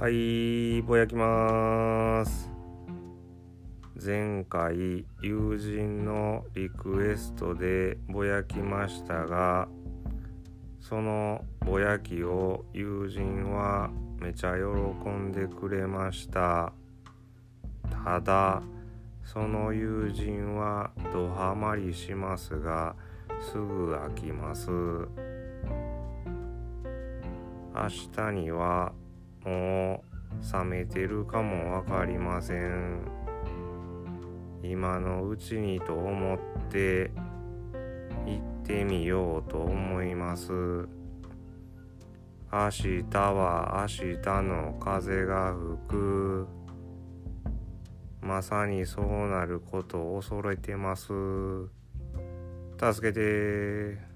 はいぼやきまーす。前回友人のリクエストでぼやきましたがそのぼやきを友人はめちゃ喜んでくれました。ただその友人はドハマりしますがすぐ飽きます。明日にはもう冷めてるかも分かりません。今のうちにと思って行ってみようと思います。明日は明日の風が吹く。まさにそうなることを恐れてます。助けて。